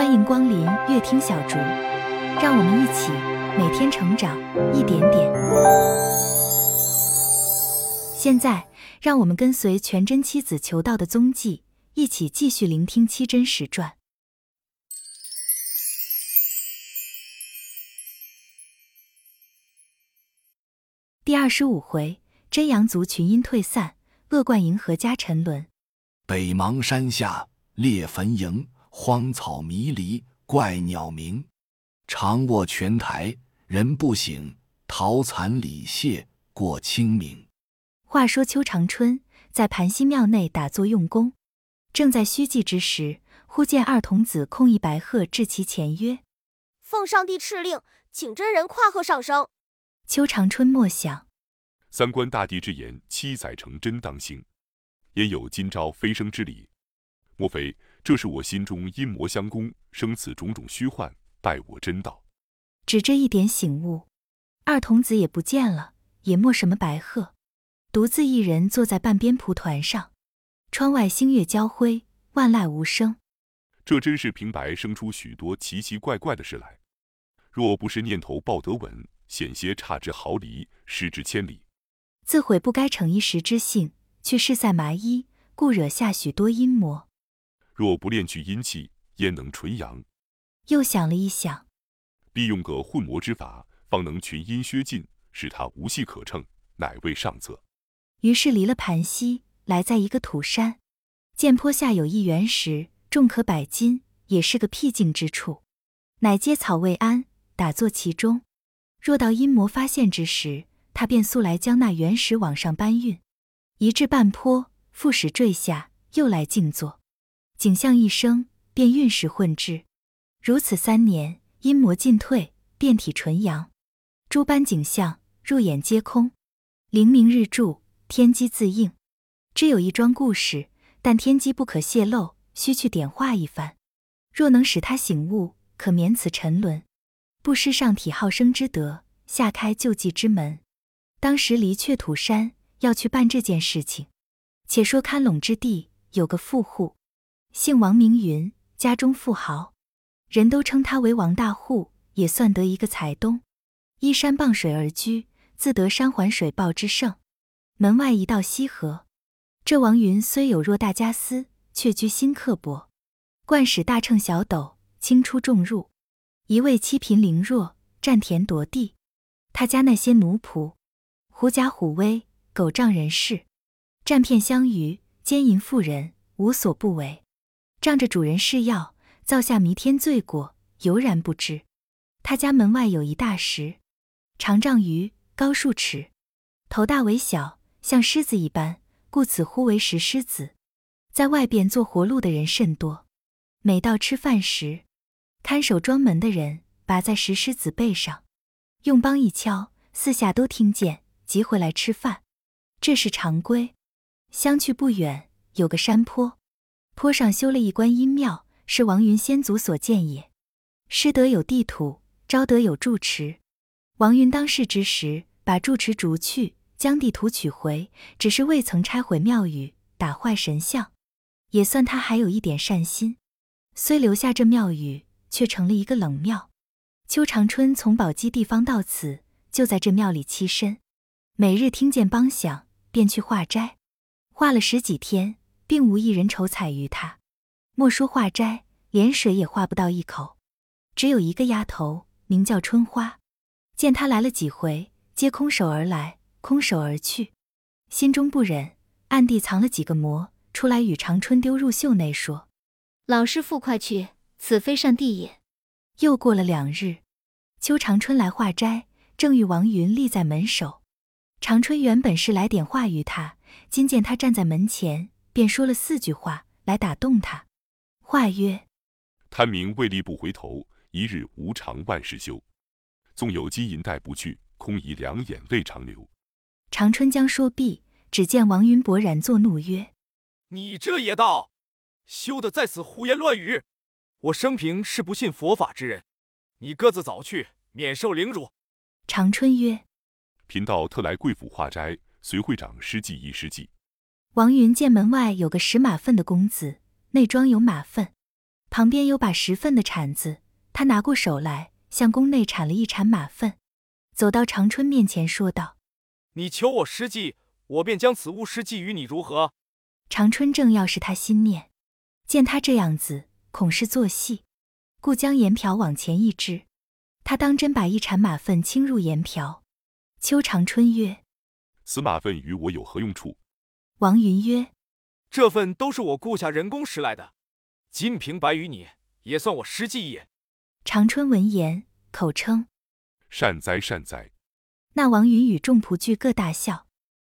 欢迎光临乐听小竹，让我们一起每天成长一点点。现在，让我们跟随全真七子求道的踪迹，一起继续聆听七真实传第二十五回：真阳族群阴退散，恶贯银河家沉沦。北邙山下裂坟茔，荒草迷离怪鸟鸣。长卧泉台人不醒，桃残李谢过清明。话说邱长春在盘溪庙内打坐用功，正在虚寂之时，忽见二童子控一白鹤至其前曰：“奉上帝敕令，请真人跨鹤上升。”邱长春默想：三观大帝之言，七载成真当行。焉有今朝飞升之理？莫非这是我心中阴魔相攻，生此种种虚幻，败我真道？只这一点醒悟，二童子也不见了，也没什么白鹤，独自一人坐在半边蒲团上。窗外星月交辉，万籁无声。这真是平白生出许多奇奇怪怪的事来。若不是念头抱得稳，险些差之毫厘，失之千里。自悔不该逞一时之性。去试赛麻衣，故惹下许多阴魔。若不练去阴气，焉能纯阳？又想了一想，必用个混魔之法，方能群阴削尽，使他无隙可乘，乃为上策。于是离了盘溪，来在一个土山，见坡下有一原石，重可百斤，也是个僻静之处，乃接草未安，打坐其中。若到阴魔发现之时，他便速来将那原石往上搬运。移至半坡，复使坠下，又来静坐。景象一生，便运势混至。如此三年，阴魔尽退，遍体纯阳，诸般景象入眼皆空，灵明日柱，天机自应。只有一桩故事，但天机不可泄露，须去点化一番。若能使他醒悟，可免此沉沦，不失上体好生之德，下开救济之门。当时离却土山。要去办这件事情。且说看陇之地有个富户，姓王名云，家中富豪，人都称他为王大户，也算得一个财东。依山傍水而居，自得山环水抱之盛。门外一道溪河。这王云虽有偌大家私，却居心刻薄，惯使大秤小斗，轻出重入，一味欺贫凌弱，占田夺地。他家那些奴仆，狐假虎威。狗仗人势，占骗相鱼，奸淫妇人，无所不为。仗着主人是药，造下弥天罪过，犹然不知。他家门外有一大石，长丈余，高数尺，头大为小，像狮子一般，故此呼为石狮子。在外边做活路的人甚多。每到吃饭时，看守庄门的人拔在石狮子背上，用梆一敲，四下都听见，即回来吃饭。这是常规。相去不远，有个山坡，坡上修了一观音庙，是王云先祖所建也。师德有地土，招德有住持。王云当世之时，把住持逐去，将地土取回，只是未曾拆毁庙宇，打坏神像，也算他还有一点善心。虽留下这庙宇，却成了一个冷庙。邱长春从宝鸡地方到此，就在这庙里栖身，每日听见梆响。便去化斋，化了十几天，并无一人筹彩于他。莫说化斋，连水也化不到一口。只有一个丫头，名叫春花，见他来了几回，皆空手而来，空手而去，心中不忍，暗地藏了几个馍，出来与长春丢入袖内，说：“老师傅快去，此非善地也。”又过了两日，邱长春来化斋，正遇王云立在门首。长春原本是来点化于他，今见他站在门前，便说了四句话来打动他。话曰：“贪名为利不回头，一日无常万事休。纵有金银带不去，空遗两眼泪长流。”长春将说毕，只见王云勃然作怒曰：“你这也道，休得在此胡言乱语！我生平是不信佛法之人，你各自早去，免受凌辱。”长春曰。贫道特来贵府化斋，随会长施祭一施祭。王云见门外有个拾马粪的公子，内装有马粪，旁边有把拾粪的铲子，他拿过手来，向宫内铲了一铲马粪，走到长春面前说道：“你求我施计，我便将此物施计于你，如何？”长春正要是他心念，见他这样子，恐是做戏，故将盐瓢往前一掷，他当真把一铲马粪倾入盐瓢。秋长春曰：“此马粪与我有何用处？”王云曰：“这份都是我雇下人工拾来的。”金平白于你，也算我施计也。长春闻言，口称善哉善哉。那王云与众仆俱各大笑。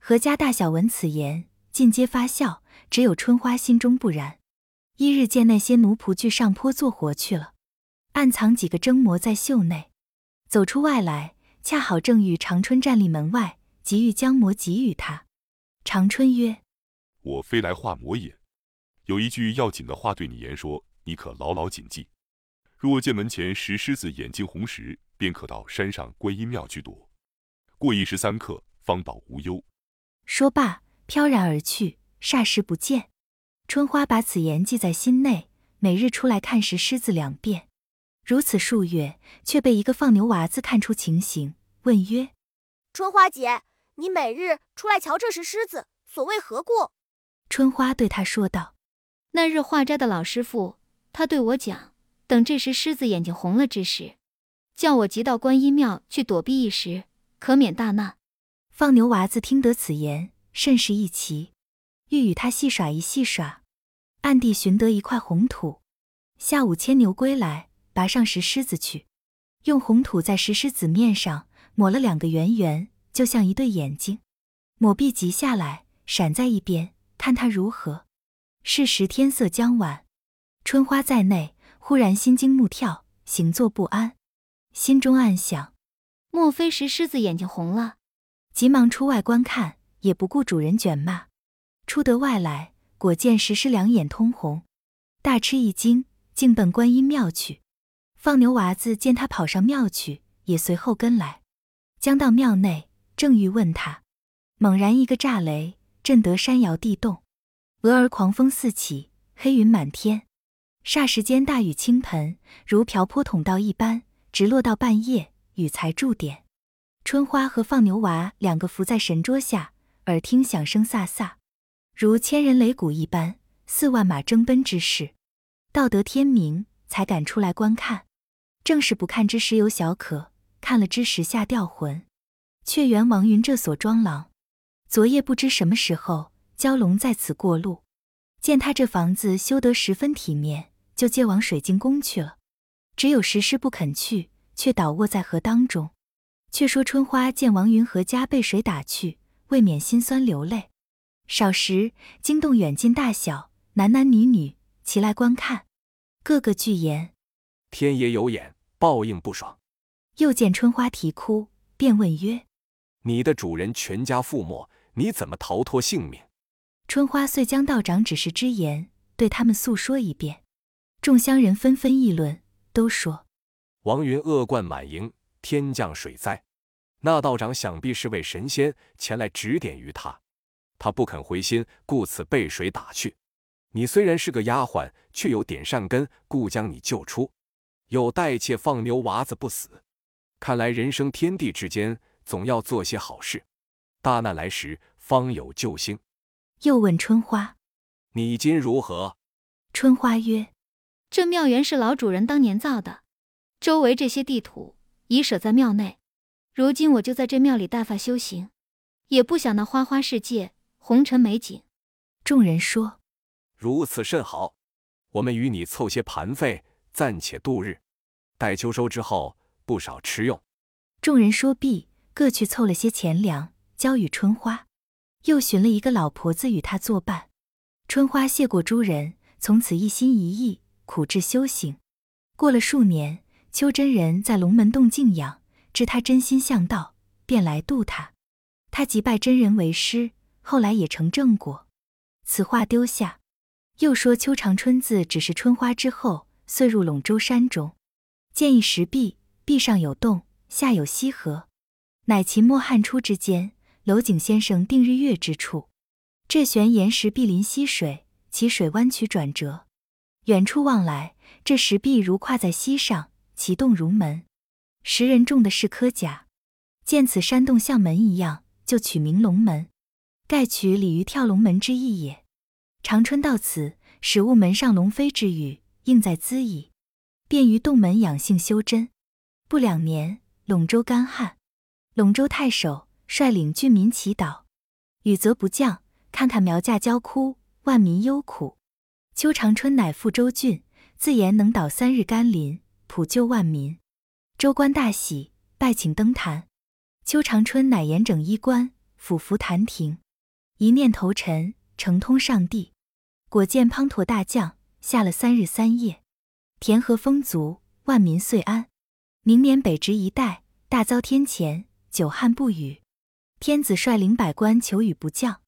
何家大小闻此言，尽皆发笑，只有春花心中不然。一日见那些奴仆俱上坡做活去了，暗藏几个蒸馍在袖内，走出外来，恰好正遇长春站立门外，急欲将馍给予他。长春曰：“我非来画魔也。”有一句要紧的话对你言说，你可牢牢谨记。若见门前石狮子眼睛红时，便可到山上观音庙去躲，过一时三刻，方保无忧。说罢，飘然而去，霎时不见。春花把此言记在心内，每日出来看石狮子两遍。如此数月，却被一个放牛娃子看出情形，问曰：“春花姐，你每日出来瞧这石狮子，所谓何故？”春花对他说道。那日化斋的老师傅，他对我讲，等这时狮子眼睛红了之时，叫我急到观音庙去躲避一时，可免大难。放牛娃子听得此言，甚是一奇，欲与他戏耍一戏耍，暗地寻得一块红土。下午牵牛归来，拔上石狮子去，用红土在石狮子面上抹了两个圆圆，就像一对眼睛。抹毕即下来，闪在一边，看他如何。是时天色将晚，春花在内，忽然心惊目跳，行坐不安，心中暗想：莫非石狮子眼睛红了？急忙出外观看，也不顾主人卷骂。出得外来，果见石狮两眼通红，大吃一惊，竟奔观音庙去。放牛娃子见他跑上庙去，也随后跟来。将到庙内，正欲问他，猛然一个炸雷，震得山摇地动。俄而狂风四起，黑云满天，霎时间大雨倾盆，如瓢泼桶倒一般，直落到半夜，雨才住点。春花和放牛娃两个伏在神桌下，耳听响声飒飒，如千人擂鼓一般，四万马争奔之势。到得天明，才敢出来观看。正是不看之时有小可，看了之时吓掉魂。却原王云这所庄廊，昨夜不知什么时候。蛟龙在此过路，见他这房子修得十分体面，就借往水晶宫去了。只有石狮不肯去，却倒卧在河当中。却说春花见王云和家被水打去，未免心酸流泪。少时惊动远近大小，男男女女齐来观看，个个俱言：天爷有眼，报应不爽。又见春花啼哭，便问曰：“你的主人全家覆没，你怎么逃脱性命？”春花遂将道长指示之言对他们诉说一遍，众乡人纷纷议论，都说王云恶贯满盈，天降水灾，那道长想必是位神仙前来指点于他，他不肯回心，故此被水打去。你虽然是个丫鬟，却有点善根，故将你救出，又代妾放牛娃子不死。看来人生天地之间，总要做些好事，大难来时方有救星。又问春花：“你今如何？”春花曰：“这庙原是老主人当年造的，周围这些地土已舍在庙内。如今我就在这庙里大发修行，也不想那花花世界、红尘美景。”众人说：“如此甚好，我们与你凑些盘费，暂且度日。待秋收之后，不少吃用。”众人说毕，各去凑了些钱粮，交与春花。又寻了一个老婆子与他作伴，春花谢过诸人，从此一心一意苦志修行。过了数年，邱真人在龙门洞静养，知他真心向道，便来度他。他即拜真人为师，后来也成正果。此话丢下，又说邱长春字只是春花之后，遂入陇州山中，见一石壁，壁上有洞，下有溪河，乃秦末汉初之间。娄景先生定日月之处，这悬岩石壁临溪水，其水弯曲转折。远处望来，这石壁如跨在溪上，其洞如门。石人种的是科甲，见此山洞像门一样，就取名龙门。盖取鲤鱼跳龙门之意也。长春到此，始悟门上龙飞之语，应在兹矣。便于洞门养性修真。不两年，陇州干旱，陇州太守率领郡民祈祷，雨则不降。看看苗稼焦枯，万民忧苦。邱长春乃赴州郡，自言能导三日甘霖，普救万民。州官大喜，拜请登坛。邱长春乃严整衣冠，俯伏坛庭，一念头沉，诚通上帝。果见滂沱大降，下了三日三夜，田禾丰足，万民遂安。明年北直一带大遭天谴，久旱不雨。天子率领百官求雨不降。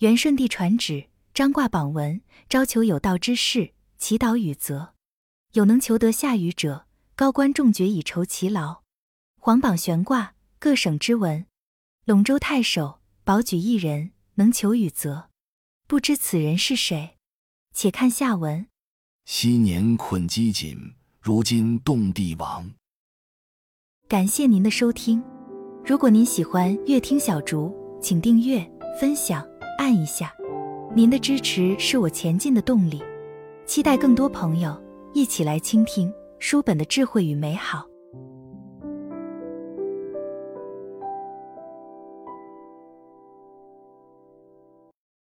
元顺帝传旨，张挂榜文，招求有道之士，祈祷雨泽。有能求得下雨者，高官重爵以酬其劳。皇榜悬挂，各省之文。陇州太守保举一人，能求雨泽，不知此人是谁？且看下文。昔年困饥馑，如今动地亡。感谢您的收听，如果您喜欢乐听小竹，请订阅、分享。按一下，您的支持是我前进的动力。期待更多朋友一起来倾听书本的智慧与美好。